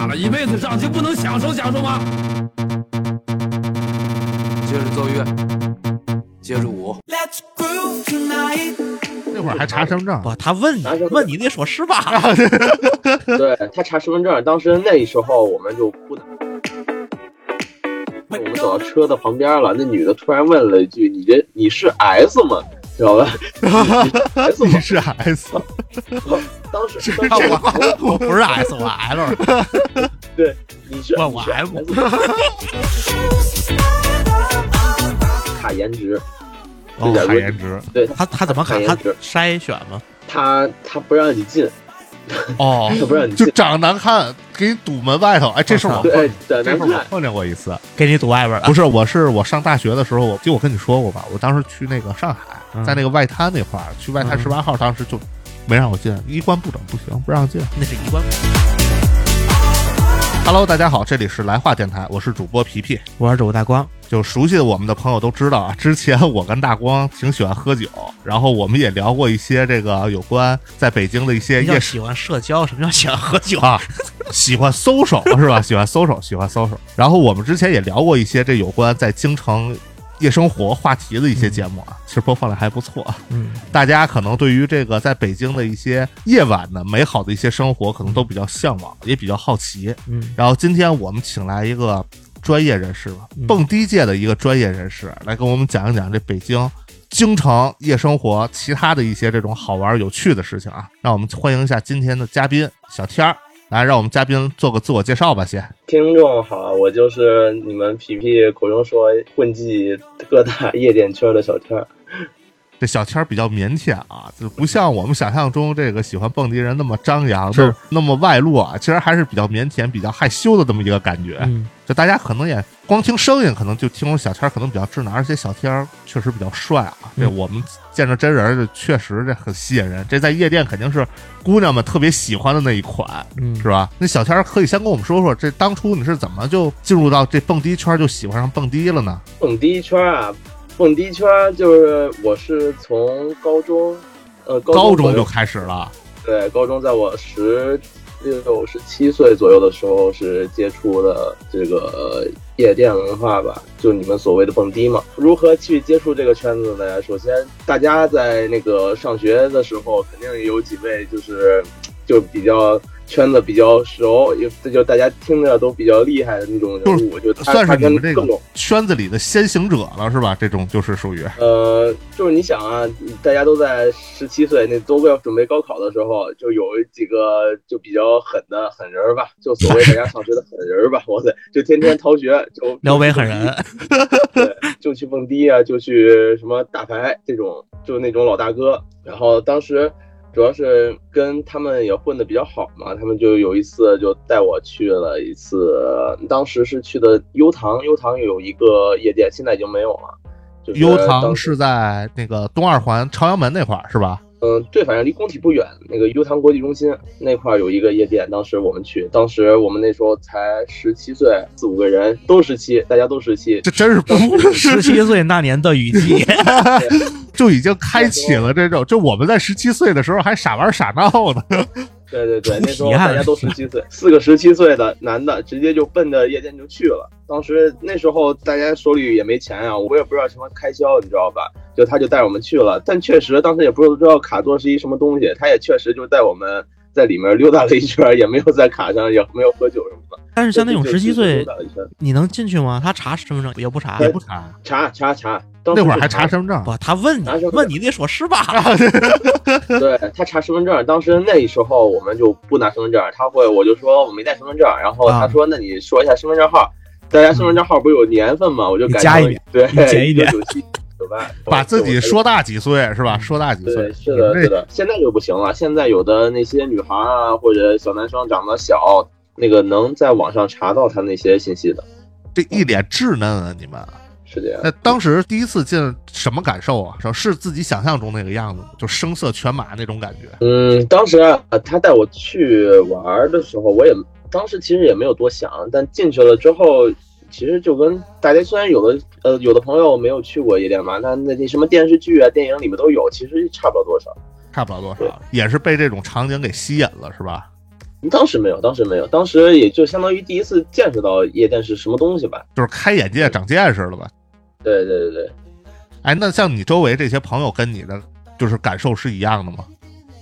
大了，一辈子仗就不能享受享受吗？接着奏乐，接着舞。那会儿还查身份证，不，他问你问你得说是吧？对他查身份证，当时那时候我们就不能。我们走到车的旁边了，那女的突然问了一句：“你这你是 S 吗？”知道吧？S 吗你？是 S，当时是当时我不是 S，我 L。对，你是问我你是 M S 卡颜值，哦卡颜值，对他他怎么卡？颜值筛选吗？他他不让你进，哦，他不让你进，就长得难看，给你堵门外头。哎，这事儿我对，对，这。事儿我碰见过一次。给你堵外边了。不是，我是我上大学的时候，我就我跟你说过吧，我当时去那个上海，嗯在那个外滩那块儿，去外滩嗯十八号，当时就没让我进，衣冠不整不行，不让进。那是一关。Hello，大家好，这里是来话电台，我是主播皮皮。我是主播大光，就熟悉我们的朋友都知道啊，之前我跟大光挺喜欢喝酒，然后我们也聊过一些这个有关在北京的一些夜喜欢社交？什么叫喜欢喝酒？啊，喜欢 social 是吧？喜欢 social，喜欢 social。然后我们之前也聊过一些这有关在京城夜生活话题的一些节目啊，其实播放量还不错。嗯，大家可能对于这个在北京的一些夜晚的美好的一些生活，可能都比较向往，也比较好奇。嗯，然后今天我们请来一个专业人士吧，嗯蹦迪界的一个专业人士，来跟我们讲一讲这北京京城夜生活其他的一些这种好玩有趣的事情啊。让我们欢迎一下今天的嘉宾小天儿，来让我们嘉宾做个自我介绍吧，先。听众好，我就是你们皮皮口中说混迹各大夜店圈的小天。这小天儿比较腼腆啊，就不像我们想象中这个喜欢蹦迪人那么张扬，是那么外露啊。其实还是比较腼腆、比较害羞的这么一个感觉。嗯，就大家可能也光听声音，可能就听出小天儿可能比较智能，而且小天儿确实比较帅啊。这嗯我们见着真人儿，就确实这很吸引人。这在夜店肯定是姑娘们特别喜欢的那一款，嗯是吧？那小天儿可以先跟我们说说，这当初你是怎么就进入到这蹦迪圈儿，就喜欢上蹦迪了呢？蹦迪圈啊，蹦迪圈就是我是从高中，呃，高高中就开始了，对，高中在我十六、十七岁左右的时候是接触的这个夜店文化吧，就你们所谓的蹦迪嘛。如何去接触这个圈子呢？首先，大家在那个上学的时候，肯定有几位就是就比较圈子比较熟，也这就大家听着都比较厉害的那种人物，就他算是你们这个圈子里的先行者了，是吧？这种就是属于呃，就是你想啊，大家都在十七岁，那都要准备高考的时候，就有几个就比较狠的狠人儿吧，就所谓大家上学的狠人儿吧，哇塞，就天天逃学，就 撩北狠人，对，就去蹦迪啊，就去什么打牌这种，就那种老大哥。然后当时主要是跟他们也混得比较好嘛，他们就有一次就带我去了一次，当时是去的优唐，优唐有一个夜店，现在已经没有了。就是优当时唐是在那个东二环朝阳门那块儿，是吧？嗯，对，反正离工体不远，那个优唐国际中心那块儿有一个夜店，当时我们去，当时我们那时候才十七岁，四五个人都十七，大家都十七，这真是不十七岁那年的雨季，就已经开启了这种，就我们在十七岁的时候还傻玩傻闹呢。对 对对，那时候大家都十七岁，四个十七岁的男的直接就奔着夜店就去了。当时那时候大家手里也没钱啊，我也不知道什么开销，你知道吧？就他就带我们去了，但确实当时也不知道卡座是一什么东西，他也确实就带我们在里面溜达了一圈，也没有在卡上，也没有喝酒什么的。但是像那种就十七岁你能进去吗？他查身份证也不查也，不查，查查查，那会儿还查查身份证。不，他问你问你得说是吧？对他查身份证，当时那时候我们就不拿身份证，他会我就说我没带身份证，然后他说那你说一下身份证号，大家身份证号不是有年份吗？我就改加一点对，减一点九七九八，把自己说大几岁是吧？说大几岁，，是的，是的，现在就不行了。现在有的那些女孩啊，或者小男生长得小，那个能在网上查到他那些信息的，这一脸稚嫩啊！你们是这样。那当时第一次进什么感受啊？是是自己想象中那个样子吗？就声色犬马那种感觉。嗯，当时啊，他带我去玩的时候，我也当时其实也没有多想，但进去了之后，其实就跟大家虽然有的呃有的朋友没有去过夜店嘛，那那那什么电视剧啊、电影里面都有，其实差不了多少。差不了多少，也是被这种场景给吸引了，是吧？当时没有，当时没有，当时也就相当于第一次见识到夜店是什么东西吧。就是开眼界、长见识了吧？对对对对，哎，那像你周围这些朋友跟你的就是感受是一样的吗？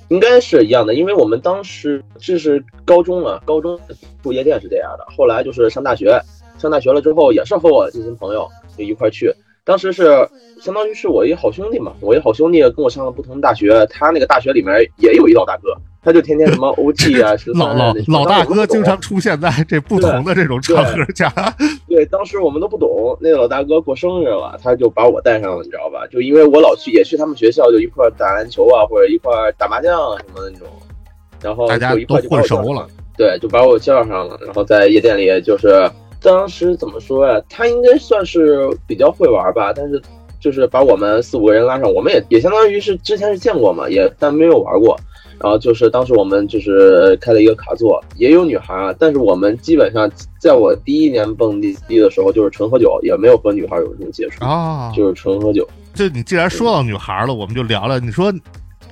应该是一样的，因为我们当时这是高中了，高中住夜店是这样的。后来就是上大学，上大学了之后也是和我这些朋友就一块去。当时是相当于是我一好兄弟嘛，我一好兄弟跟我上了不同的大学，他那个大学里面也有一老大哥，他就天天什么 OG 啊，十老老老大哥经常出现在这不同的这种场合下。对，当时我们都不懂，那个老大哥过生日了，他就把我带上了，你知道吧？就因为我老去，也去他们学校，就一块打篮球啊，或者一块打麻将啊什么的那种，然后大家就一块都混熟了。对，就把我叫上了，然后在夜店里就是当时怎么说呀？他应该算是比较会玩吧，但是。就是把我们四五个人拉上，我们也也相当于是之前是见过嘛，也但没有玩过。然后就是当时我们就是开了一个卡座，也有女孩啊，但是我们基本上在我第一年蹦迪的时候就是纯喝酒，也没有和女孩有什么接触啊，就是纯喝酒。就你既然说到女孩了，我们就聊聊。你说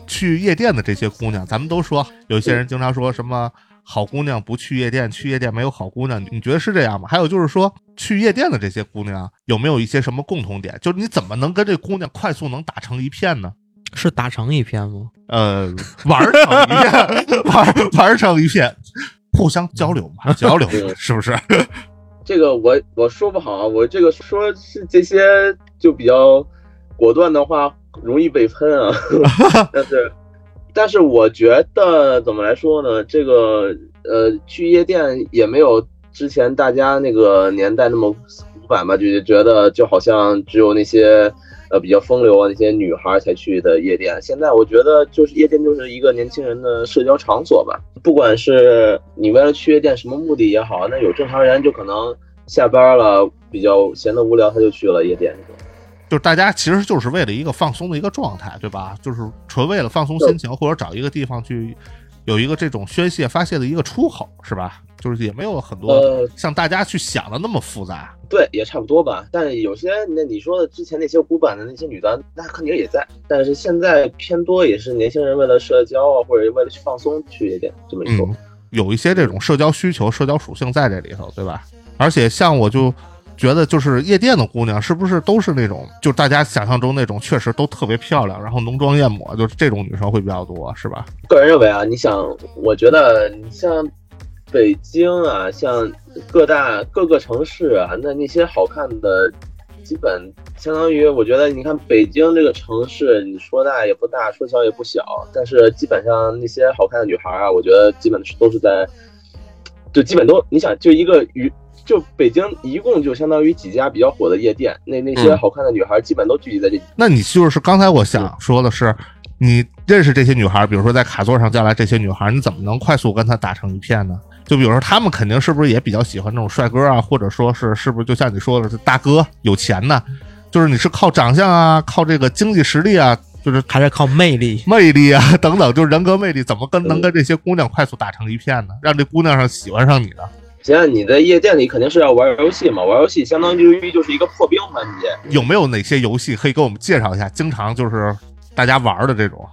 去夜店的这些姑娘，咱们都说有些人经常说什么。好姑娘不去夜店，去夜店没有好姑娘，你觉得是这样吗？还有就是说，去夜店的这些姑娘有没有一些什么共同点？就是你怎么能跟这姑娘快速能打成一片呢？是打成一片吗？呃，玩成一片，玩玩成一片，互相交流嘛，交流是不是？这个我我说不好，我这个说是这些就比较果断的话，容易被喷啊，但是。但是我觉得怎么来说呢？这个呃，去夜店也没有之前大家那个年代那么古板吧，就觉得就好像只有那些呃比较风流啊那些女孩才去的夜店。现在我觉得就是夜店就是一个年轻人的社交场所吧。不管是你为了去夜店什么目的也好，那有正常人就可能下班了比较闲得无聊，他就去了夜店。就是大家其实就是为了一个放松的一个状态，对吧？就是纯为了放松心情，或者找一个地方去有一个这种宣泄发泄的一个出口，是吧？就是也没有很多像大家去想的那么复杂。对，也差不多吧。但是有些那你说的之前那些古板的那些女的，那肯定也在。但是现在偏多也是年轻人为了社交啊，或者为了去放松去一点这么一说，有一些这种社交需求、社交属性在这里头，对吧？而且像我就。觉得就是夜店的姑娘是不是都是那种，就大家想象中那种，确实都特别漂亮，然后浓妆艳抹，就是这种女生会比较多，是吧？个人认为啊，你想，我觉得你像北京啊，像各大各个城市啊，那那些好看的，基本相当于，我觉得你看北京这个城市，你说大也不大，说小也不小，但是基本上那些好看的女孩啊，我觉得基本是都是在，就基本都，你想就一个娱。就北京一共就相当于几家比较火的夜店，那那些好看的女孩基本都聚集在这。那你就是刚才我想说的是，你认识这些女孩，比如说在卡座上叫来这些女孩，你怎么能快速跟她打成一片呢？就比如说他们肯定是不是也比较喜欢那种帅哥啊，或者说是是不是就像你说的是大哥有钱呢？就是你是靠长相啊，靠这个经济实力啊，就是还是靠魅力、魅力啊等等，就是人格魅力，怎么跟能跟这些姑娘快速打成一片呢？让这姑娘上喜欢上你呢？现在你在夜店里肯定是要玩游戏嘛，玩游戏相当于就是一个破冰环节。有没有哪些游戏可以给我们介绍一下？经常就是大家玩的这种。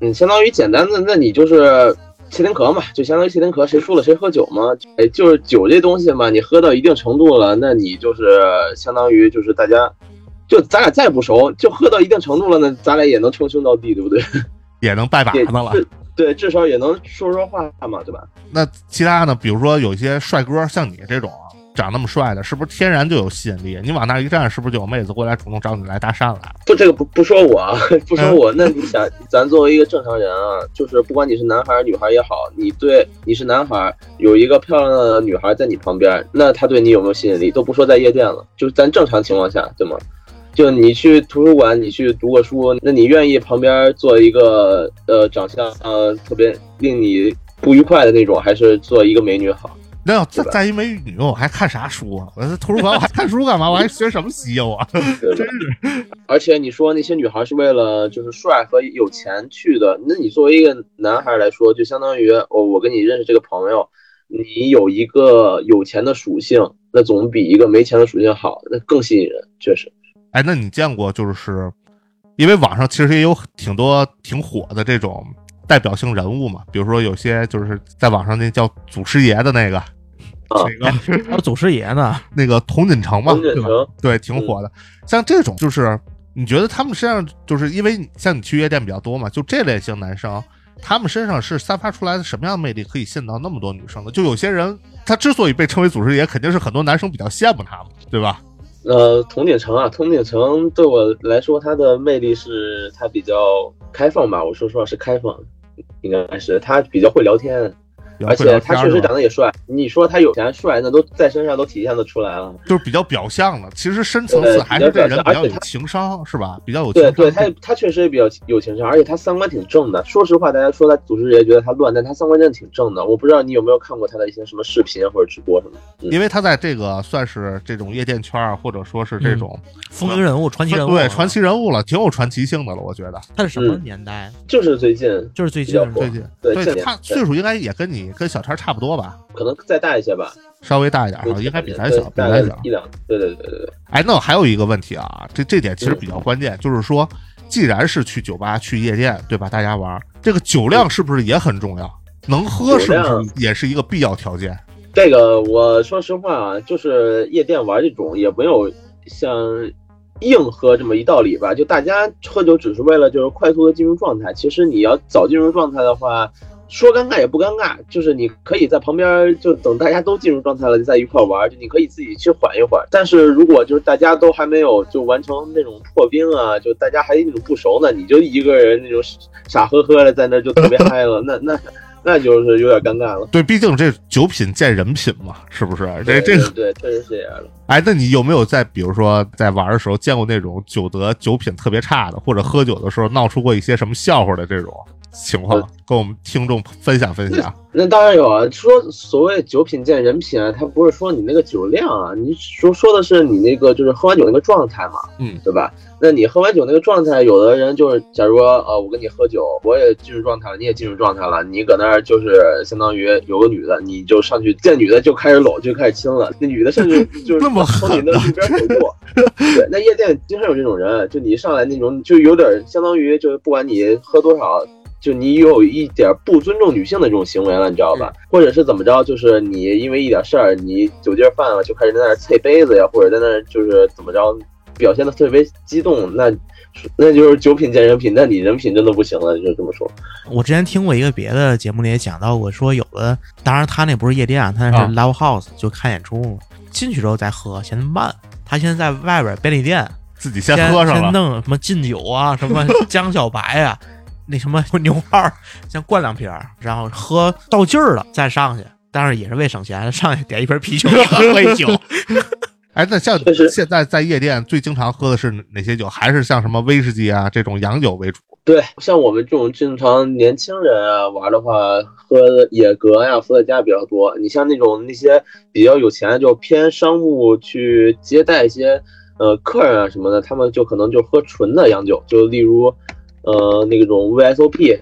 嗯，相当于简单的，那你就是切丁壳嘛，就相当于切丁壳，谁输了谁喝酒嘛。哎，就是酒这东西嘛，你喝到一定程度了，那你就是相当于就是大家，就咱俩再不熟，就喝到一定程度了，那咱俩也能称兄道弟，对不对？也能拜把子了。对，至少也能说说话嘛，对吧？那其他呢？比如说有一些帅哥，像你这种长那么帅的，是不是天然就有吸引力？你往那一站，是不是就有妹子过来主动找你来搭讪了？不，这个不不说我，不说我。那你想，咱作为一个正常人啊，就是不管你是男孩女孩也好，你对你是男孩，有一个漂亮的女孩在你旁边，那她对你有没有吸引力？都不说在夜店了，就是咱正常情况下，对吗？就你去图书馆，你去读过书，那你愿意旁边做一个呃长相呃特别令你不愉快的那种，还是做一个美女好？那要再再一美女，我还看啥书啊？我在图书馆我还看书干嘛？我还学什么习啊？真是！而且你说那些女孩是为了就是帅和有钱去的，那你作为一个男孩来说，就相当于哦，我跟你认识这个朋友，你有一个有钱的属性，那总比一个没钱的属性好，那更吸引人，确实。哎，那你见过就是，因为网上其实也有挺多挺火的这种代表性人物嘛，比如说有些就是在网上那叫祖师爷的那个，啊那个还有祖师爷呢，那个童锦成嘛，对吧？对，挺火的。像这种就是你觉得他们身上就是因为像你去夜店比较多嘛，就这类型男生，他们身上是散发出来的什么样的魅力可以吸引到那么多女生的？就有些人他之所以被称为祖师爷，肯定是很多男生比较羡慕他嘛，对吧？呃，童锦城啊，童锦城对我来说，他的魅力是他比较开放吧。我说实话是开放，应该是他比较会聊天，而且他确实长得也帅。你说他有钱帅，那都在身上都体现的出来了。就是比较表象了，其实深层次对还是这人比较有情商，是吧？比较有情商。对对，他他确实也比较有情商，而且他三观挺正的。说实话，大家说他组织也觉得他乱，但他三观真的挺正的。我不知道你有没有看过他的一些什么视频或者直播什么。嗯因为他在这个算是这种夜店圈儿，或者说是这种风云人物、传奇人物，对传奇人物了，挺有传奇性的了，我觉得。他是什么嗯年代？就是最近就是最近最近对他岁数应该也跟你跟小天差不多吧，可能再大一些吧，稍微大一点啊，应该比咱小，比咱小。一两。对对对对对，哎，那我还有一个问题啊，这这点其实比较关键，就是说，既然是去酒吧、去夜店，对吧？大家玩儿，这个酒量是不是也很重要？能喝是不是也是一个必要条件？这个我说实话啊，就是夜店玩这种也没有像硬喝这么一道理吧。就大家喝酒只是为了就是快速的进入状态，其实你要早进入状态的话，说尴尬也不尴尬，就是你可以在旁边就等大家都进入状态了，再一块玩，就你可以自己去缓一会儿。但是如果就是大家都还没有就完成那种破冰啊，就大家还那种不熟呢，你就一个人那种傻呵呵的在那就特别嗨了，那那那就是有点尴尬了。对，毕竟这酒品见人品嘛，是不是？这这个，对，对确实是这样的。哎，那你有没有在比如说在玩的时候见过那种酒德酒品特别差的，或者喝酒的时候闹出过一些什么笑话的这种情况，跟我们听众分享分享？那当然有啊，说所谓酒品见人品啊，他不是说你那个酒量啊，你说说的是你那个就是喝完酒那个状态嘛，嗯，对吧？那你喝完酒那个状态，有的人就是，假如说呃，我跟你喝酒，我也进入状态了，你也进入状态了，你搁那儿就是相当于有个女的，你就上去见女的就开始搂，就开始亲了，那女的甚至 就是那么从你的路边走过，对，那夜店经常有这种人，就你一上来那种，就有点相当于就是不管你喝多少。就你有一点不尊重女性的这种行为了，你知道吧？或者是怎么着？就是你因为一点事儿，你酒劲儿犯了，就开始在那儿啐杯子呀，或者在那儿就是怎么着，表现的特别激动，那那就是酒品见人品，那你人品真的不行了，就这么说。我之前听过一个别的节目里也讲到过，说有的，当然他那不是夜店，他那是啊 live house，就看演出嘛。进去之后再喝，嫌慢。他现在在外边便利店自己先喝上了，弄什么劲酒啊，什么江小白啊，那什么 牛二，先灌两瓶儿，然后喝到劲儿了再上去。但是也是为省钱，上去点一瓶啤酒，喝一酒。哎，那像确实现在在夜店最经常喝的是哪些酒？还是像什么威士忌啊这种洋酒为主？对，像我们这种正常年轻人啊玩的话，喝野格呀、伏特加比较多。你像那种那些比较有钱，就偏商务去接待一些呃客人啊什么的，他们就可能就喝纯的洋酒，就例如呃那种 VSOP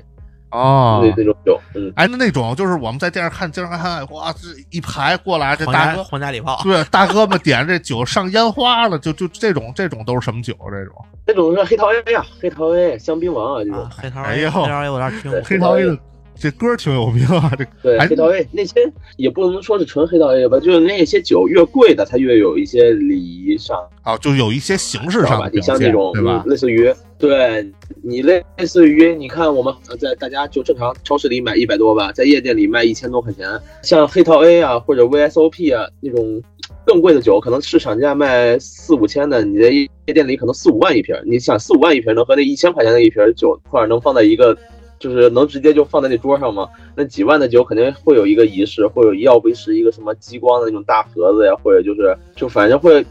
哦那那种酒，嗯。哎，那那种就是我们在电视看，经常看，哇，这一排过来，这大哥，皇家礼炮，对，大哥们点这酒上烟花了，就就这种这种都是什么酒？这种这种是黑桃 A 呀，黑桃 A 香槟王啊，这种啊，黑桃哎 A，呦黑桃 A 我有点听过。黑桃 A 的这歌挺有名啊，这哎对黑桃 A 那些也不能说是纯黑桃 A 吧，就是那些酒越贵的，它越有一些礼仪上，啊，就有一些形式上吧你，像那种对吧嗯？类似于对你类似于你看我们呃在大家就正常超市里买一百多吧，在夜店里卖一千多块钱，像黑桃 A 啊或者 VSOP 啊那种更贵的酒，可能市场价卖四五千的，你在夜店里可能四五万一瓶，你想四五万一瓶能和那一千块钱的一瓶酒块儿能放在一个。就是能直接就放在那桌上吗？那几万的酒肯定会有一个仪式，会有要不是一个什么激光的那种大盒子呀，或者就是就反正会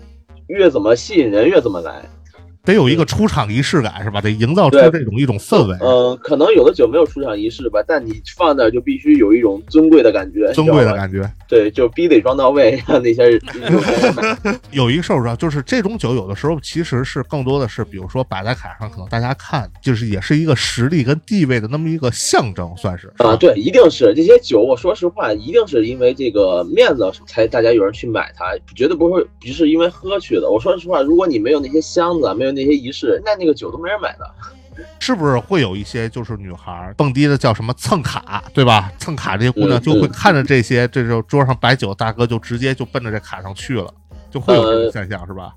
越怎么吸引人越怎么来。得有一个出场仪式感是吧？得营造出这种一种氛围，嗯，可能有的酒没有出场仪式吧，但你放那儿就必须有一种尊贵的感觉，尊贵的感觉。对，就逼得装到位，让那些人 有一个事儿啊，就是这种酒有的时候其实是更多的是，比如说摆在台上，可能大家看就是也是一个实力跟地位的那么一个象征，算是啊，对，一定是这些酒。我说实话，一定是因为这个面子才大家有人去买它，绝对不会不是因为喝去的。我说实话，如果你没有那些箱子，没有那些仪式，那那个酒都没人买的。是不是会有一些就是女孩儿蹦迪的叫什么蹭卡，对吧？蹭卡这些姑娘嗯就会嗯看着这些，这时候桌上摆酒，大哥就直接就奔着这卡上去了，就会有这种呃现象，是吧？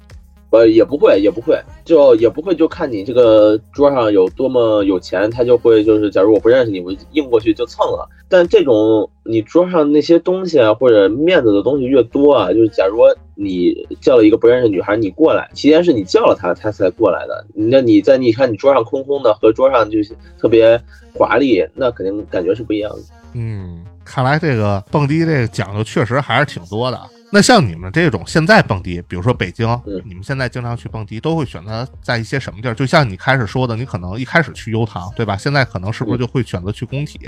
呃，也不会，也不会，就也不会，就看你这个桌上有多么有钱，他就会就是，假如我不认识你，我硬过去就蹭了。但这种你桌上那些东西啊，或者面子的东西越多啊，就是假如你叫了一个不认识女孩，你过来，期间是你叫了她，她才过来的。那你在你看你桌上空空的和桌上就是特别华丽，那肯定感觉是不一样的。嗯，看来这个蹦迪这个讲究确实还是挺多的。那像你们这种现在蹦迪，比如说北京，嗯你们现在经常去蹦迪，都会选择在一些什么地儿？就像你开始说的，你可能一开始去悠唐，对吧？现在可能是不是就会选择去工体？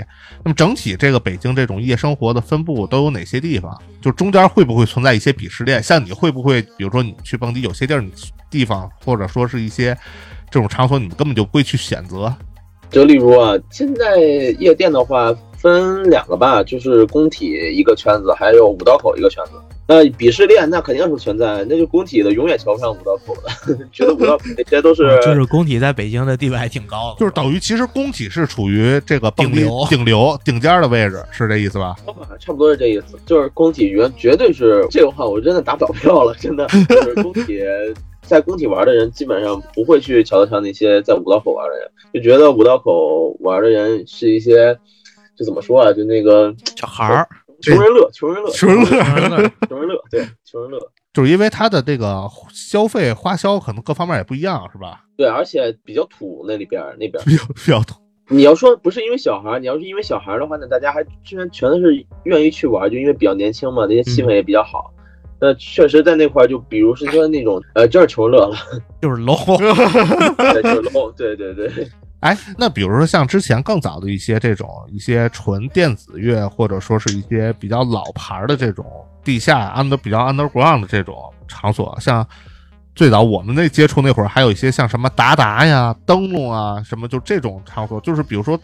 那么整体这个北京这种夜生活的分布都有哪些地方？就中间会不会存在一些鄙视链？像你会不会，比如说你去蹦迪，有些地儿你地方或者说是一些这种场所，你们根本就不会去选择？就例如啊，现在夜店的话分两个吧，就是工体一个圈子，还有五道口一个圈子。那鄙视链那肯定是存在，那就工体的永远瞧不上五道口的，觉得五道口那些都是 啊就是工体在北京的地位还挺高的，就是等于其实工体是处于这个顶流顶流顶尖儿的位置，是这意思吧？差不多是这意思。就是工体绝绝对是这个话，我真的打保票了，真的就是工体。在工体玩的人基本上不会去瞧得上那些在五道口玩的人，就觉得五道口玩的人是一些，就怎么说啊，就那个小孩儿，穷人乐，穷人乐，穷人乐穷人乐，对，穷人乐。就是因为他的这个消费花销可能各方面也不一样，是吧？对，而且比较土那里边那边，比较比较土。你要说不是因为小孩，你要是因为小孩的话，那大家还居然全都是愿意去玩，就因为比较年轻嘛，那些气氛也比较好。那确实在那块儿，就比如是说那种，呃，就是穷乐了，就是 low，对，就是 low，对对对。哎，那比如说像之前更早的一些这种一些纯电子乐，或者说是一些比较老牌的这种地下 under 比较 underground 的这种场所，像最早我们那接触那会儿，还有一些像什么达达呀、灯笼啊，什么就这种场所，就是比如说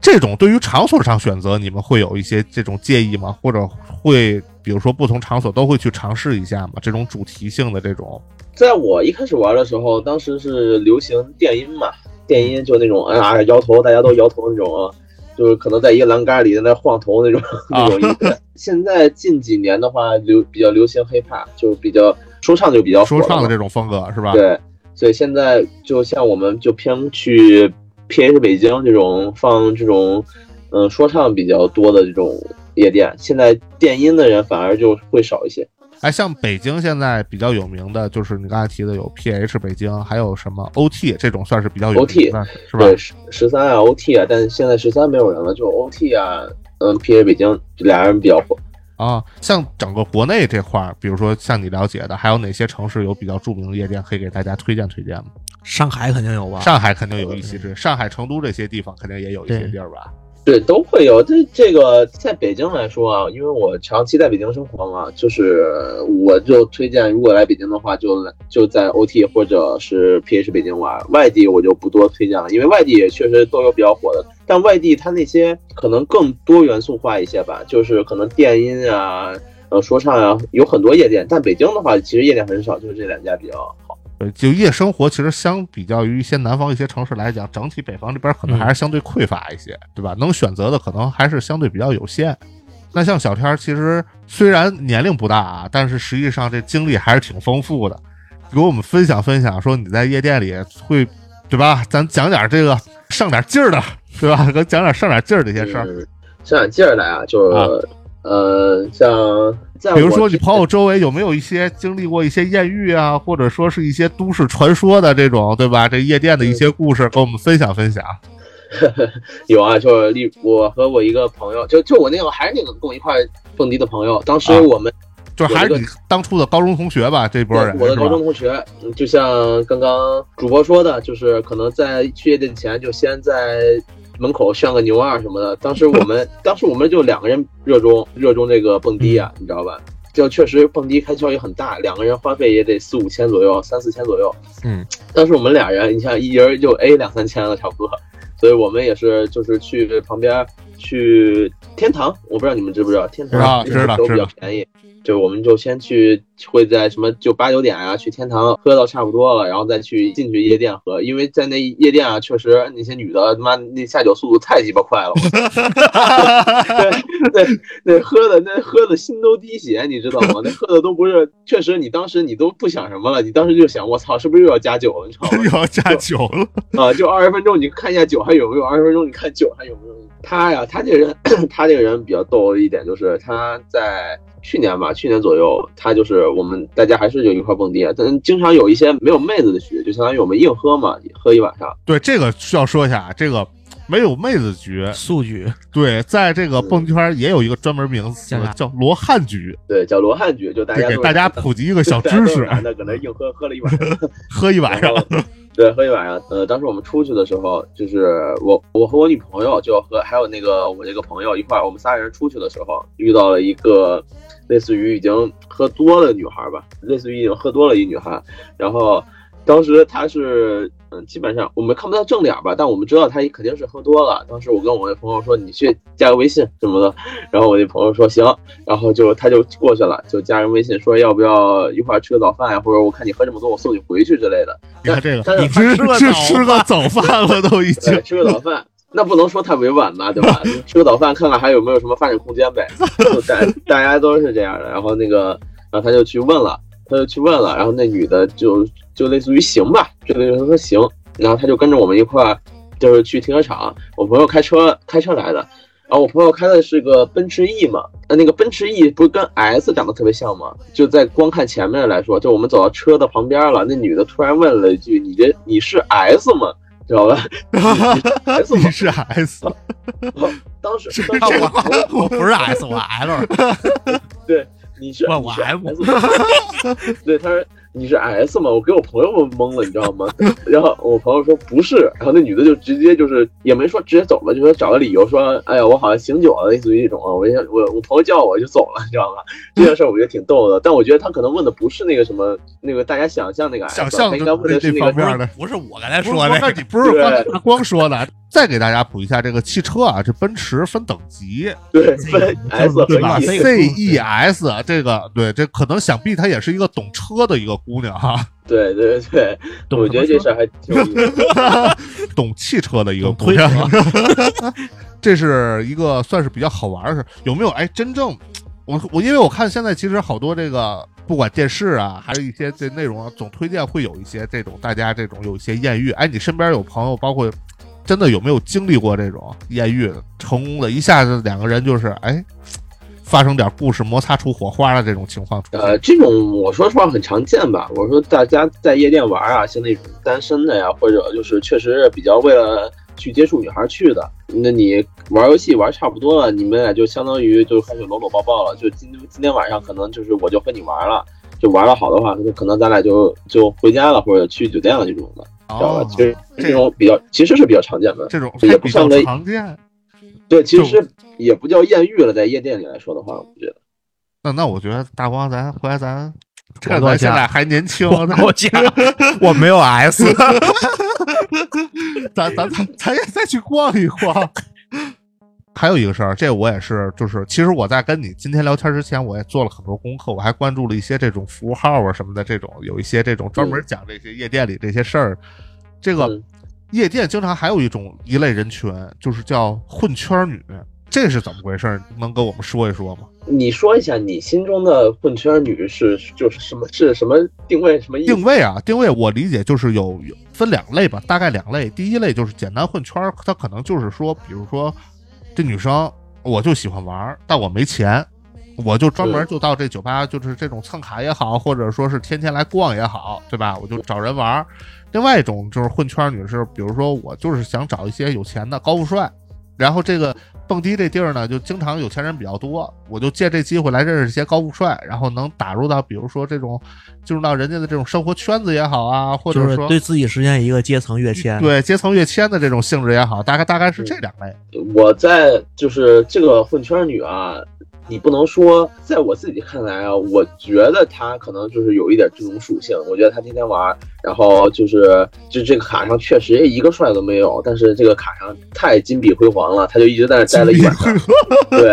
这种对于场所上选择，你们会有一些这种介意吗？或者会比如说不同场所都会去尝试一下吗？这种主题性的这种，在我一开始玩的时候，当时是流行电音嘛，电音就那种哎呀摇头，大家都摇头那种啊，就是可能在一个栏杆里在那晃头那种那种音乐。现在近几年的话，流比较流行 hiphop，就比较说唱就比较说唱的这种风格是吧？对，所以现在就像我们就偏去 PH 北京这种放这种嗯说唱比较多的这种夜店，现在电音的人反而就会少一些。哎，像北京现在比较有名的，就是你刚才提的有 PH 北京，还有什么 OT 这种算是比较有名的，是吧？对，十十三啊，OT 啊，但是现在十三没有人了，就 OT 啊，嗯，PH 北京俩人比较火。啊，像整个国内这块儿，比如说像你了解的，还有哪些城市有比较著名的夜店可以给大家推荐推荐吗？上海肯定有吧？上海肯定有一些，这上海、成都这些地方肯定也有一些地儿吧？对，都会有。这这个在北京来说啊，因为我长期在北京生活嘛，就是我就推荐，如果来北京的话，就来就在 OT 或者是 PH 北京玩。外地我就不多推荐了，因为外地也确实都有比较火的，但外地它那些可能更多元素化一些吧，就是可能电音啊、呃说唱啊，有很多夜店。但北京的话，其实夜店很少，就是这两家比较就夜生活，其实相比较于一些南方一些城市来讲，整体北方这边可能还是相对匮乏一些，对吧？能选择的可能还是相对比较有限。那像小天儿，其实虽然年龄不大啊，但是实际上这经历还是挺丰富的。给我们分享分享，说你在夜店里会，对吧？咱讲点这个上点劲儿的，对吧？给讲点上点劲儿的一些事儿。嗯，上点劲儿来啊，就呃，像在比如说，你朋友周围有没有一些经历过一些艳遇啊，或者说是一些都市传说的这种，对吧？这夜店的一些故事，跟我们分享分享。有啊，就是例我和我一个朋友，就就我那个还是那个跟我一块蹦迪的朋友，当时啊我们、就是还是你当初的高中同学吧，这波人我的高中同学，嗯就像刚刚主播说的，就是可能在去夜店前就先在门口炫个牛二什么的。当时我们 当时我们就两个人热衷热衷这个蹦迪啊，你知道吧？就确实蹦迪开销也很大，两个人花费也得四五千左右，三四千左右。嗯，当时我们俩人，你像一人就 A 两三千了，差不多。所以我们也是就是去旁边去天堂，我不知道你们知不知道，天堂啊那个都比较便宜。就我们就先去，会在什么就八九点啊，去天堂喝到差不多了，然后再去进去夜店喝，因为在那夜店啊，确实那些女的他妈那下酒速度太鸡巴快了，对对对喝的那喝的心都滴血，你知道吗？那喝的都不是，确实你当时你都不想什么了，你当时就想我操，是不是又要加酒了？你知道吗？又要加酒了，啊，就二十分钟，你看一下酒还有没有？二十分钟你看酒还有没有？他呀，他这个人，他这个人比较逗的一点就是他在去年吧，去年左右，他就是我们大家还是就一块蹦迪，啊但经常有一些没有妹子的局，就相当于我们硬喝嘛，喝一晚上。对这个需要说一下啊，这个没有妹子局，素局对，在这个蹦迪圈也有一个专门名词叫罗汉局，对，叫罗汉局，就大家给大家普及一个 小知识，是男的搁那硬喝，喝了一晚上。喝一晚上对，喝一晚上。呃，当时我们出去的时候，就是我我和我女朋友，就和还有那个我那个朋友一块儿，我们仨人出去的时候，遇到了一个类似于已经喝多了的女孩吧，类似于已经喝多了一女孩。然后当时她是，嗯，基本上我们看不到正脸吧，但我们知道他肯定是喝多了。当时我跟我那朋友说，你去加个微信什么的，然后我那朋友说行，然后就他就过去了，就加人微信说要不要一块儿吃个早饭呀，或者我看你喝这么多，我送你回去之类的。你看这个，你吃 是吃个早饭了都已经对，。吃个早饭，那不能说太委婉吧，对吧？吃个早饭，看看还有没有什么发展空间呗。就大大家都是这样的。然后那个，然后他就去问了，他就去问了，然后那女的就就类似于行吧，就类似于说行，然后他就跟着我们一块儿，就是去停车场。我朋友开车开车来的。然后我朋友开的是个奔驰 E 嘛，呃，那个奔驰 E 不是跟 S 长得特别像吗？就在光看前面来说，就我们走到车的旁边了，那女的突然问了一句：“你这你是 S 吗？”知道吧？你是 S 吗你？是 S，当时是当时我我不是 S，我 L，对，你是我你是我 M S，对，他说你是 S 吗？我给我朋友们懵了，你知道吗？然后我朋友说不是，然后那女的就直接就是也没说直接走了，就说找个理由说，哎呀，我好像醒酒了，类似于这种啊，我我我朋友叫我就走了，你知道吗？这件事我觉得挺逗的，但我觉得他可能问的不是那个什么那个大家想象那个 S，想象他应该问的是那个。不是我刚才说的那你不是对光光说的，再给大家补一下这个汽车啊，这奔驰分等级，对分 S 和对吧 E，？C E S 这个对，这可能想必她也是一个懂车的一个姑娘哈，对对对，懂我觉得这事儿还挺有意思。懂汽车的一个姑娘车。这是一个算是比较好玩的事。有没有？哎，真正我我因为我看现在其实好多这个不管电视啊，还是一些这内容啊，总推荐会有一些这种大家这种有一些艳遇。哎，你身边有朋友，包括真的有没有经历过这种艳遇的成功的，一下子两个人就是哎发生点故事，摩擦出火花的这种情况？呃，这种我说实话很常见吧。我说大家在夜店玩啊，像那种单身的呀，或者就是确实比较为了去接触女孩去的，那你玩游戏玩差不多了，你们俩就相当于就开始搂搂抱抱了。就今今天晚上可能就是我就和你玩了，就玩的好的话，就可能咱俩就就回家了，或者去酒店了这种的，知道吧？哦其实这种比较其实是比较常见的。这种也还比较不算个常见。对，其实也不叫艳遇了，在夜店里来说的话，我觉得。那那我觉得大光咱回来咱。咱现在还年轻，我我讲，我没有 S，咱咱咱咱也再去逛一逛。还有一个事儿，这我也是，就是其实我在跟你今天聊天之前，我也做了很多功课，我还关注了一些这种服务号啊什么的，这种有一些这种专门讲这些夜店里这些事儿。这个嗯夜店经常还有一种一类人群，就是叫混圈女，这是怎么回事？能跟我们说一说吗？你说一下你心中的混圈女是就是什么是什么定位什么意思？定位啊，定位我理解就是有有分两类吧，大概两类。第一类就是简单混圈儿，它可能就是说，比如说这女生我就喜欢玩儿，但我没钱，我就专门嗯就到这酒吧，就是这种蹭卡也好，或者说是天天来逛也好，对吧？我就找人玩儿。另外一种就是混圈女士，比如说我就是想找一些有钱的高富帅，然后这个蹦迪这地儿呢，就经常有钱人比较多，我就借这机会来认识一些高富帅，然后能打入到比如说这种进入到人家的这种生活圈子也好啊，或者说就是对自己实现一个阶层跃迁。对阶层跃迁的这种性质也好，大概大概是这两类。我在就是这个混圈女啊，你不能说，在我自己看来啊，我觉得他可能就是有一点这种属性。我觉得他天天玩，然后就是就这个卡上确实一个帅都没有，但是这个卡上太金碧辉煌了，他就一直在那待了一晚上。对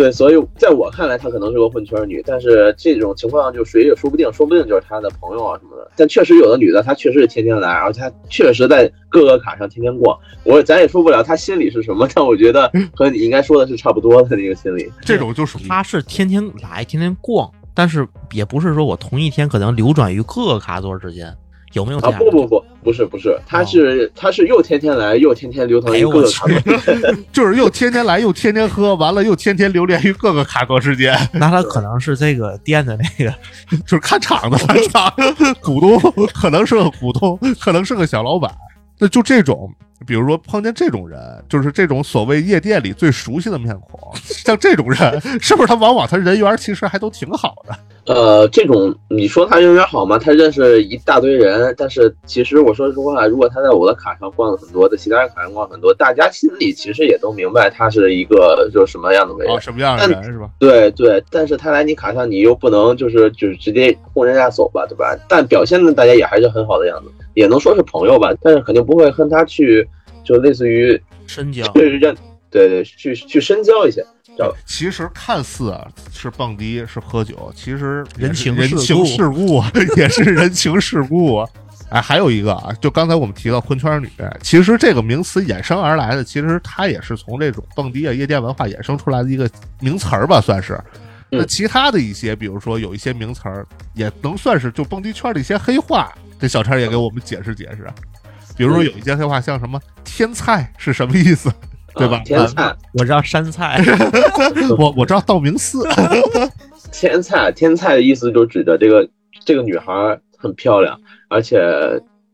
对，所以在我看来，她可能是个混圈女，但是这种情况就谁也说不定，说不定就是她的朋友啊什么的。但确实有的女的，她确实是天天来，而且她确实在各个卡上天天逛。我咱也说不了她心里是什么，但我觉得和你应该说的是差不多的那个心理。这种就属于他是天天来，天天逛，但是也不是说我同一天可能流转于各个卡座之间，有没有这啊？不不不，不是不是，他是他是又天天来，又天天流淌于各个卡座。就是又天天来，又天天喝，完了又天天流连于各个卡座之间，那他可能是这个店的那个 就是看场的看场，股东可能是个股东，可能是个小老板。那就这种，比如说碰见这种人，就是这种所谓夜店里最熟悉的面孔，像这种人，是不是他往往他人缘其实还都挺好的？呃，这种你说他人缘好吗？他认识一大堆人，但是其实我说实话，如果他在我的卡上逛了很多，在其他人卡上逛很多，大家心里其实也都明白他是一个就是什么样的为人。哦，什么样的人是吧？对对，但是他来你卡上，你又不能就是就是直接轰人家走吧，对吧？但表现的大家也还是很好的样子，也能说是朋友吧，但是肯定不会跟他去就类似于深交。对认，对对，去去深交一些。其实看似啊是蹦迪是喝酒，其实人情人世故情世故啊 也是人情世故啊。哎，还有一个啊，就刚才我们提到混圈女，其实这个名词衍生而来的，其实它也是从这种蹦迪啊、夜店文化衍生出来的一个名词儿吧，算是。那嗯其他的一些，比如说有一些名词儿，也能算是就蹦迪圈的一些黑话，这小陈也给我们解释解释。比如说有一些黑话，像什么“天菜”是什么意思，对吧啊？天菜，我知道山菜，我我知道道明寺，天菜，天菜的意思就指的这个这个女孩很漂亮，而且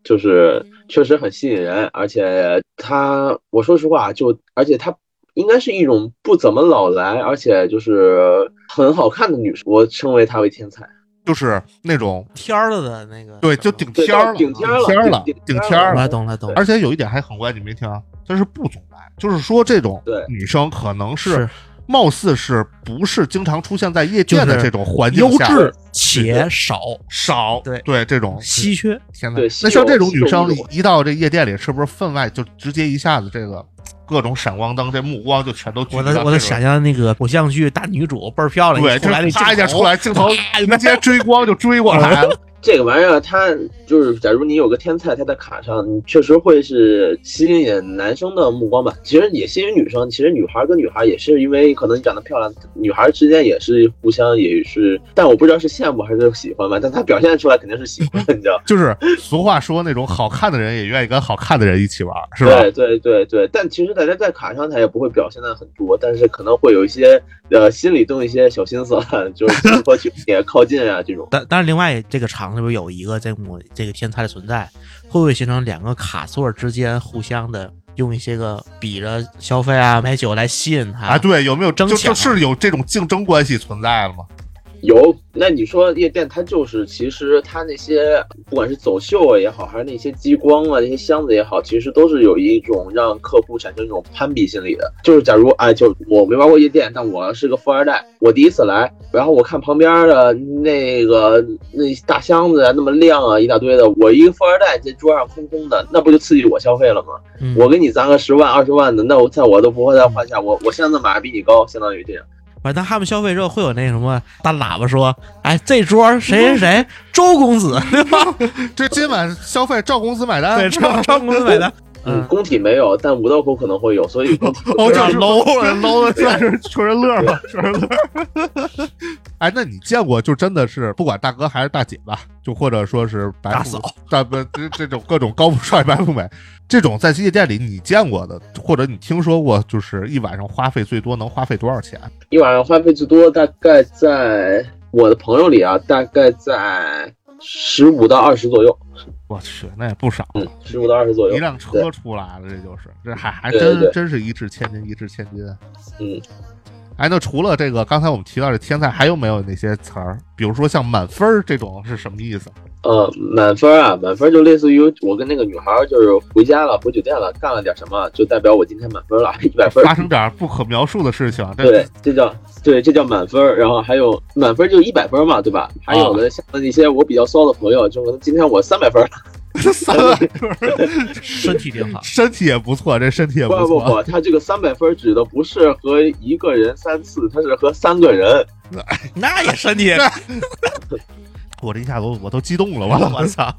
就是确实很吸引人，而且她，我说实话，就而且她应该是一种不怎么老来，而且就是很好看的女生，我称为她为天才。就是那种天儿了的那个，对，就顶天儿了，顶天儿了顶天儿了，顶天儿了。懂了懂了，而且有一点还很关键，你没听啊？它是不总来，就是说这种女生可能是是。貌似是不是经常出现在夜店的这种环境下优下，质且少，少，对。对这种。稀缺。天呐对，那像这种女生一到这夜店里，是不是分外就直接一下子这个各种闪光灯，这目光就全都聚我集到这个的我的想象那个偶像剧大女主倍儿漂亮，对，一出来那就是啪一下出来，镜头啪直接追光就追过来了。这个玩意儿，它就是，假如你有个天菜，它在卡上，你确实会是吸引男生的目光吧。其实也吸引女生。其实女孩跟女孩也是因为可能你长得漂亮，女孩之间也是互相也是，但我不知道是羡慕还是喜欢吧。但她表现出来肯定是喜欢，你知道。就是俗话说那种好看的人也愿意跟好看的人一起玩，是吧？对对对对，但其实大家在卡上，他也不会表现的很多，但是可能会有一些呃心里动一些小心思，就是如何去 也靠近啊这种。但但是另外这个场里边有一个这么这个天才的存在，会不会形成两个卡座之间互相的用一些个比着消费啊买酒来吸引他啊，对，有没有争抢就是有这种竞争关系存在了吗？有，那你说夜店它就是，其实它那些不管是走秀啊也好，还是那些激光啊那些箱子也好，其实都是有一种让客户产生一种攀比心理的。就是假如哎，就我没玩过夜店，但我是个富二代，我第一次来，然后我看旁边的那个那大箱子啊那么亮啊一大堆的，我一个富二代这桌上空空的，那不就刺激我消费了吗？嗯我给你砸个十万二十万的，那我在我都不会再花下，我我现在买的比你高，相当于这样。反正他们消费之后会有那什么大喇叭说，哎，这桌谁谁谁周公子对吧？这今晚消费赵公子买单，对，赵赵公子买的。嗯，嗯，工体没有，但五道口可能会有，所以工 体哦，这 low 了，low 的算是纯人乐吧，纯人乐。哎，那你见过就真的是不管大哥还是大姐吧，就或者说是白富大嫂、大不这这种各种高富帅、白富美，这种在夜店里你见过的，或者你听说过，就是一晚上花费最多能花费多少钱？一晚上花费最多大概在我的朋友里啊，大概在十五到二十左右，我去，那也不少。了，十五到二十左右一。辆车出来了，这就是这还还真真是一掷千金，一掷千金。嗯，哎，那除了这个刚才我们提到的天才，还有没有哪些词儿？比如说像满分儿这种是什么意思？呃，满分啊，满分就类似于我跟那个女孩儿就是回家了，回酒店了，干了点什么，就代表我今天满分了，一百分。发生点儿不可描述的事情，这对，这叫对，这叫满分。然后还有满分就一百分嘛，对吧？还有的像那些我比较骚的朋友，就可能今天我三百分，三百分，身体挺好。身体也不错，这身体也不错不不。不，他这个三百分指的不是和一个人三次，他是和三个人。那也身体，我这一下都我都激动了，我 我操！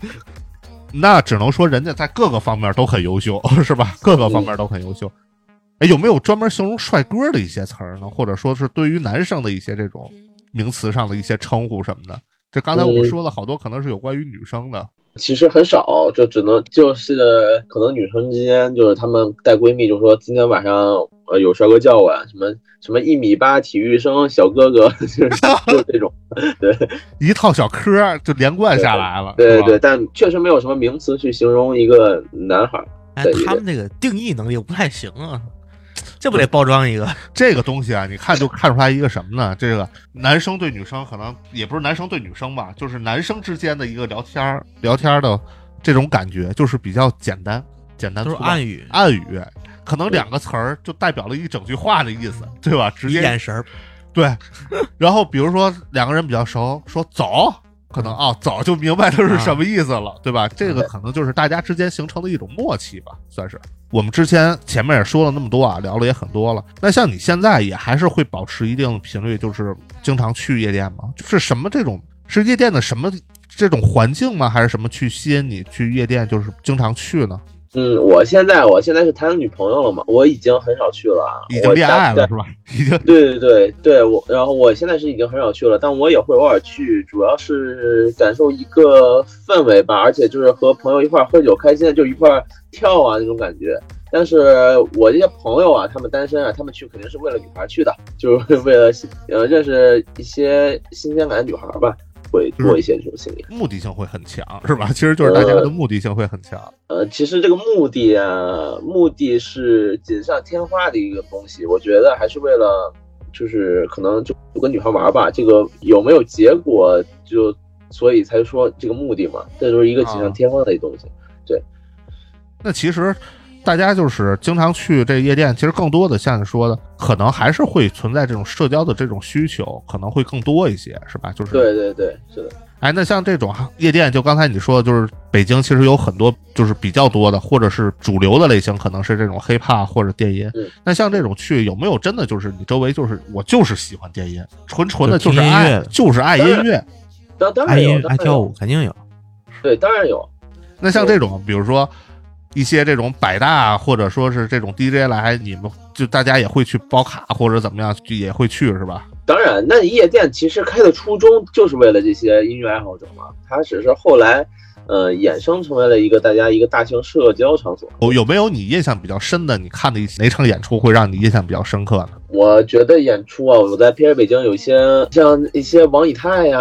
那只能说人家在各个方面都很优秀，是吧？各个方面都很优秀。哎，有没有专门形容帅哥的一些词儿呢？或者说是对于男生的一些这种名词上的一些称呼什么的？这刚才我们说了好多，可能是有关于女生的。其实很少，就只能就是可能女生之间就是她们带闺蜜，就说今天晚上呃有帅哥叫我，什么什么一米八体育生小哥哥，就是 就是这种，对，一套小嗑儿就连贯下来了。对对，但确实没有什么名词去形容一个男孩儿。哎对，他们那个定义能力不太行啊，这不得包装一个？这个东西啊，你看就看出来一个什么呢？这个男生对女生可能也不是男生对女生吧，就是男生之间的一个聊天儿聊天儿的这种感觉，就是比较简单，简单都是暗语，暗语，可能两个词儿就代表了一整句话的意思，对吧？直接眼神儿对。然后比如说两个人比较熟，说走，可能啊、早就明白这是什么意思了，对吧？这个可能就是大家之间形成的一种默契吧，算是。我们之前前面也说了那么多啊，聊了也很多了。那像你现在也还是会保持一定的频率，就是经常去夜店吗？就是什么这种是夜店的什么这种环境吗？还是什么去吸引你去夜店，就是经常去呢？嗯，我现在我现在是谈女朋友了嘛，我已经很少去了已经恋爱了是吧？已经对对对对，我然后我现在是已经很少去了，但我也会偶尔去，主要是感受一个氛围吧，而且就是和朋友一块儿喝酒开心，就一块儿跳啊那种感觉。但是我这些朋友啊，他们单身啊，他们去肯定是为了女孩去的，就是为了呃认识一些新鲜感的女孩吧，会做一些这种心理。目的性会很强，是吧？其实就是大家的目的性会很强。呃，其实这个目的啊，目的是锦上添花的一个东西。我觉得还是为了，就是可能就跟女孩玩吧，这个有没有结果，就所以才说这个目的嘛，这就是一个锦上添花的一个东西。对那其实大家就是经常去这夜店，其实更多的像你说的，可能还是会存在这种社交的这种需求，可能会更多一些，是吧？就是对对对，是的。哎，那像这种夜店，就刚才你说的，就是北京其实有很多就是比较多的，或者是主流的类型，可能是这种 hiphop 或者电音。嗯那像这种去有没有真的就是你周围就是我就是喜欢电音，纯纯的就是就音爱乐就是爱音乐。爱音当然有爱跳舞，肯定有。对，当然有。那像这种，比如说一些这种百大或者说是这种 DJ 来，你们就大家也会去包卡或者怎么样，也会去是吧？当然，那夜店其实开的初衷就是为了这些音乐爱好者嘛，他只是后来，呃，衍生成为了一个大家一个大型社交场所。哦有没有你印象比较深的？你看的哪场演出会让你印象比较深刻呢？我觉得演出啊，我在 PR 北京有一些像一些王以太呀、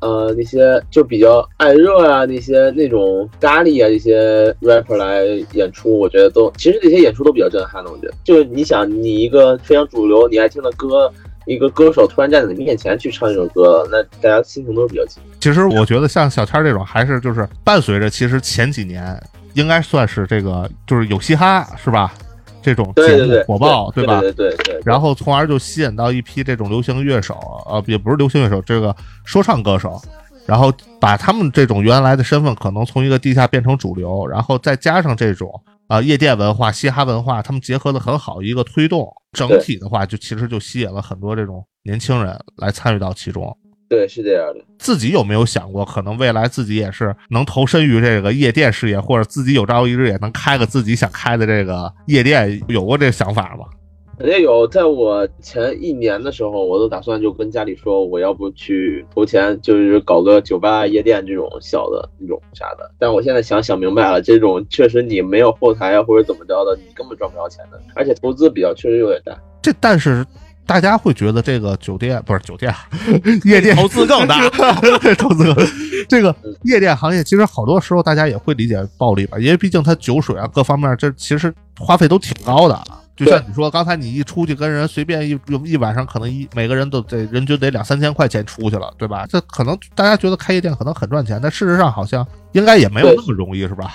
呃，那些就比较爱热啊，那些那种咖喱啊，这些 rapper 来演出，我觉得都其实这些演出都比较震撼的。我觉得，就是你想，你一个非常主流你爱听的歌，一个歌手突然站在你面前去唱一首歌，那大家心情都是比较激动。其实我觉得像小天儿这种，还是就是伴随着，其实前几年应该算是这个就是有嘻哈是吧？这种节目火爆对吧？对对对对。然后从而就吸引到一批这种流行乐手，呃，也不是流行乐手，这个说唱歌手，然后把他们这种原来的身份可能从一个地下变成主流，然后再加上这种啊、呃夜店文化、嘻哈文化，他们结合的很好，一个推动，整体的话就其实就吸引了很多这种年轻人来参与到其中。对，是这样的。自己有没有想过，可能未来自己也是能投身于这个夜店事业，或者自己有朝一日也能开个自己想开的这个夜店，有过这个想法吗？肯定有，在我前一年的时候，我都打算就跟家里说，我要不去投钱，就是搞个酒吧、夜店这种小的那种啥的。但我现在想想明白了，这种确实你没有后台啊，或者怎么着的，你根本赚不着钱的，而且投资比较确实有点大。这但是大家会觉得这个酒店不是酒店，夜店投资更大，投资更这个夜店行业，其实好多时候大家也会理解暴利吧，因为毕竟它酒水啊各方面，这其实花费都挺高的。就像你说，刚才你一出去跟人随便一一晚上，可能一每个人都得人均得两三千块钱出去了，对吧？这可能大家觉得开夜店可能很赚钱，但事实上好像应该也没有那么容易，是吧？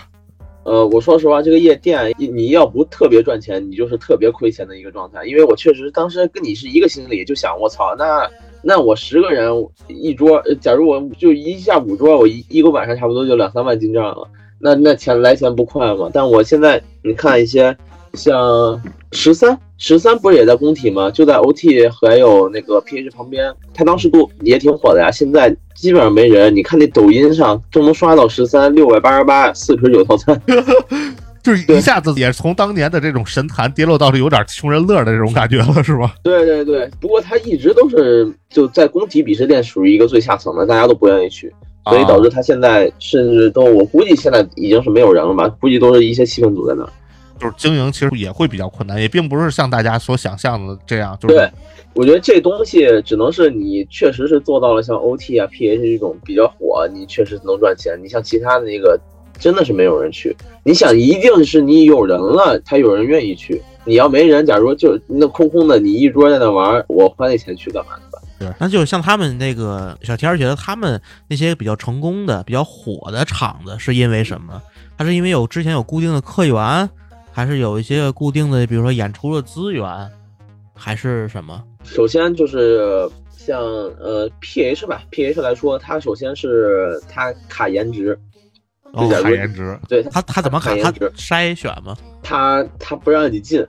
呃，我说实话，这个夜店你要不特别赚钱，你就是特别亏钱的一个状态。因为我确实当时跟你是一个心理，就想我操，那那我十个人一桌，假如我就一下五桌，我一一个晚上差不多就两三万进账了，那那钱来钱不快吗？但我现在你看一些像十三，十三不是也在工体吗？就在 OT 还有那个 PH 旁边，他当时都也挺火的呀。现在基本上没人，你看那抖音上都能刷到十三六百八十八四十九套餐。就是一下子也从当年的这种神坛跌落到了有点穷人乐的这种感觉了，是吧？对对对，不过他一直都是就在工体鄙视链属于一个最下层的，大家都不愿意去，所以导致他现在甚至都我估计现在已经是没有人了吧，估计都是一些气氛组在那儿。就是经营其实也会比较困难，也并不是像大家所想象的这样。就是对，我觉得这东西只能是你确实是做到了像 OT 啊、PH 这种比较火，你确实能赚钱。你像其他的那个，真的是没有人去。你想，一定是你有人了，才有人愿意去。你要没人，假如就那空空的，你一桌在那玩，我花那钱去干嘛去吧？那就像他们那个小天儿觉得他们那些比较成功的、比较火的厂子是因为什么？他是因为有之前有固定的客源，还是有一些固定的，比如说演出的资源，还是什么？首先就是像呃 PH 吧，PH 来说，它首先是它卡颜值，哦卡颜值对它它怎么卡？他卡颜值筛选吗？它它不让你进，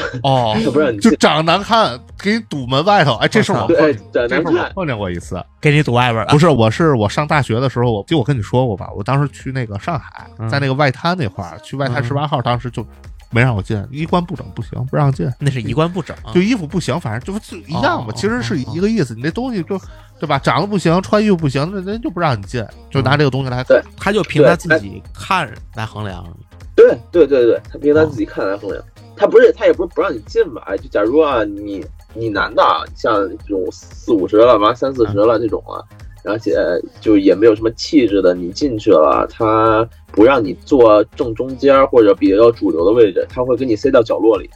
哦，不是，就长得难看，给你堵门外头。哎，这事儿我碰对见，长这事我难看。碰见过一次。给你堵外边了不。是，我是我上大学的时候，我就我跟你说过吧，我当时去那个上海，嗯在那个外滩那块儿，去外滩嗯十八号，当时就没让我进，衣冠不整不行，不让进。那是衣冠不整，就衣服不行，反正就就一样嘛，哦其实是一个意思。你那东西就对吧，长得不行，穿衣服不行，那人就不让你进，就拿这个东西来。对他就凭他自己看来衡量。对对对对，他凭他自己看来衡量，他不是他也不是不让你进吧？就假如啊，你你男的啊像这种四五十了，完三四十了这种啊，而且就也没有什么气质的，你进去了，他不让你坐正中间或者比较主流的位置，他会给你塞到角落里。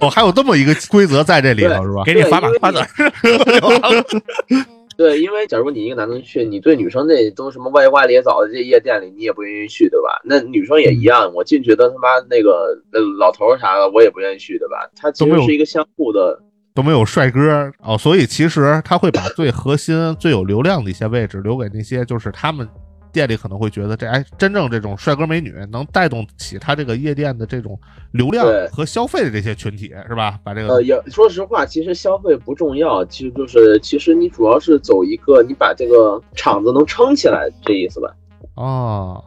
哦，还有这么一个规则在这里头是吧？给你发把瓜子儿，对，因为假如你一个男的去，你对女生那都什么歪瓜裂枣的这夜店里，你也不愿意去，对吧？那女生也一样，我进去都他妈那个呃老头啥的，我也不愿意去，对吧？他其实是一个相互的。都没有帅哥哦，所以其实他会把最核心、最有流量的一些位置留给那些就是他们店里可能会觉得这哎，真正这种帅哥美女能带动起他这个夜店的这种流量和消费的这些群体是吧？把这个呃，也说实话，其实消费不重要，其实就是其实你主要是走一个你把这个场子能撑起来这意思吧。哦，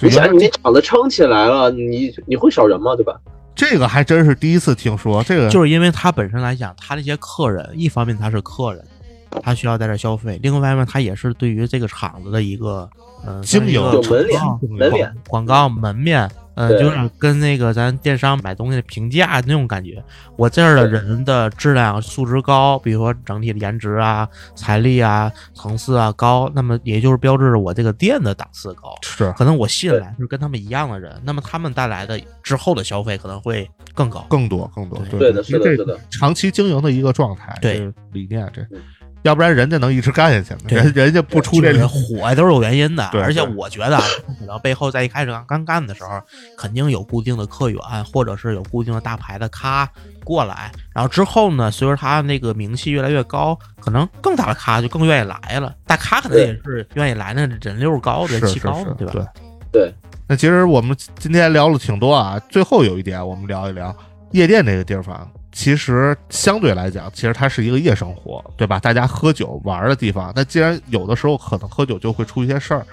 你想，你那场子撑起来了，你你会少人吗？对吧？这个还真是第一次听说，这个就是因为他本身来讲，他那些客人，一方面他是客人，他需要在这儿消费；，另外一方面他也是对于这个厂子的一个嗯、呃经营有门脸广告门脸广告门面，嗯、对就是跟那个咱电商买东西的评价那种感觉。我这儿的人的质量素质高，比如说整体的颜值啊、财力啊、层次啊高，那么也就是标志着我这个店的档次高。是可能我吸引来是跟他们一样的人，那么他们带来的之后的消费可能会更高。更多更多，对对的，是这是的。长期经营的一个状态，对理念这嗯。要不然人家能一直干下去吗，人人家不出这就是个火都是有原因的，对而且我觉得啊，可能背后在一开始刚刚干的时候，肯定有固定的客源，或者是有固定的大牌的咖过来，然后之后呢，随着他那个名气越来越高，可能更大的咖就更愿意来了，大咖可能也是愿意来那人流高、人气高的，，对吧？对。对，那其实我们今天聊了挺多啊，最后有一点我们聊一聊夜店这个地方。其实相对来讲，其实它是一个夜生活，对吧？大家喝酒玩的地方。那既然有的时候可能喝酒就会出一些事儿，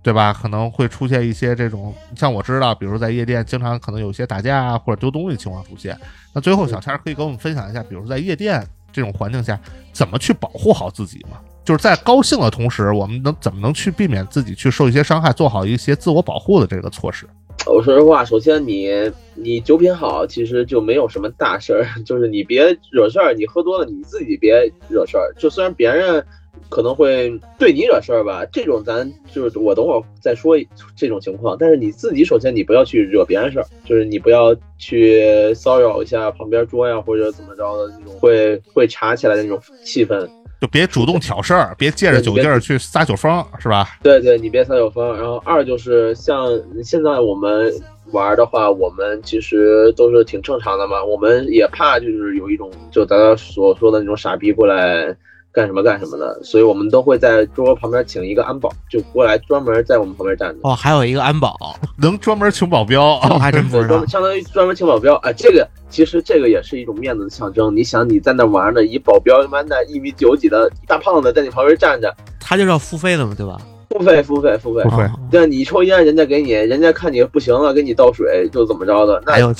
对吧？可能会出现一些这种，像我知道，比如在夜店经常可能有些打架啊或者丢东西情况出现。那最后小天儿可以跟我们分享一下，比如在夜店这种环境下，怎么去保护好自己吗？就是在高兴的同时，我们能怎么能去避免自己去受一些伤害，做好一些自我保护的这个措施？我说实话，首先你你酒品好，其实就没有什么大事儿，就是你别惹事儿，你喝多了你自己别惹事儿。就虽然别人可能会对你惹事儿吧。这种咱就是我等会儿再说这种情况。但是你自己首先你不要去惹别人事儿，就是你不要去骚扰一下旁边桌呀或者怎么着的那种会会查起来的那种气氛。就别主动挑事儿，别借着酒劲儿去撒酒疯，是吧？对对，你别撒酒疯。然后二就是像现在我们玩的话，我们其实都是挺正常的嘛。我们也怕就是有一种就大家所说的那种傻逼过来干什么干什么的，所以我们都会在桌旁边请一个安保，就过来专门在我们旁边站着。哦，还有一个安保，能专门请保镖，我还真不知道。相当于专门请保镖啊，这个其实这个也是一种面子的象征。你想你在那玩呢，一保镖他妈的一米九几的大胖子在你旁边站着，他就是要付费的嘛，对吧？付费付费付费付费。对，你抽烟人家给你，人家看你不行了给你倒水，就怎么着的，那那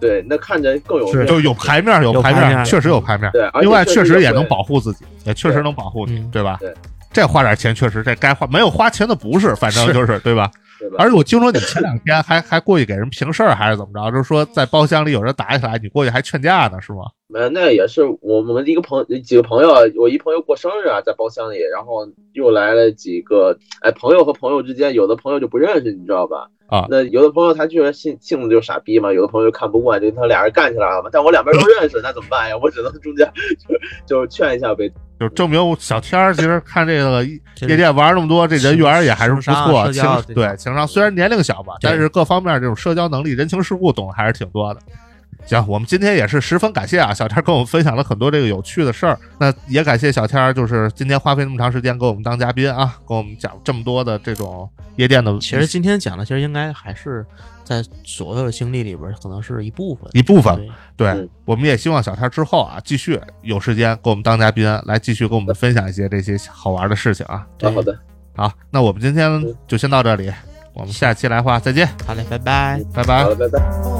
对，那看着更有就有牌面有牌面，确实有牌面。对，另外确实也能保护自己，也确实能保护你，对吧？对，这花点钱确实这该花，没有花钱的不是，反正就是对吧？而且我听说你前两天还还过去给人平事儿，还是怎么着？就是说在包厢里有人打起来，你过去还劝架呢，是吗？没，那也是我们一个朋几个朋友，我一朋友过生日啊，在包厢里，然后又来了几个，哎，朋友和朋友之间，有的朋友就不认识，你知道吧？啊，那有的朋友他居然性性子就傻逼嘛，有的朋友就看不惯，就他俩人干起来了嘛。但我两边都认识，那怎么办呀？我只能中间就就劝一下呗。就证明小天儿其实看这个夜店玩那么多，这人缘也还是不错，情对情商虽然年龄小吧，但是各方面这种社交能力、人情世故懂还是挺多的。行，我们今天也是十分感谢啊，小天跟我们分享了很多这个有趣的事儿。那也感谢小天，就是今天花费那么长时间给我们当嘉宾啊，跟我们讲这么多的这种夜店的。其实今天讲的，其实应该还是在所有的经历里边，可能是一部分，一部分。对，我们也希望小天之后啊，继续有时间给我们当嘉宾，来继续跟我们分享一些这些好玩的事情啊。好的，好，那我们今天就先到这里，我们下期来话再见。好嘞，拜拜，拜拜，好，拜拜。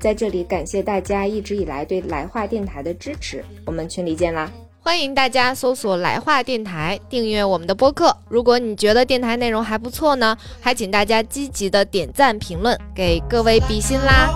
在这里感谢大家一直以来对来话电台的支持，我们群里见啦！欢迎大家搜索来话电台，订阅我们的播客。如果你觉得电台内容还不错呢，还请大家积极的点赞评论，给各位比心啦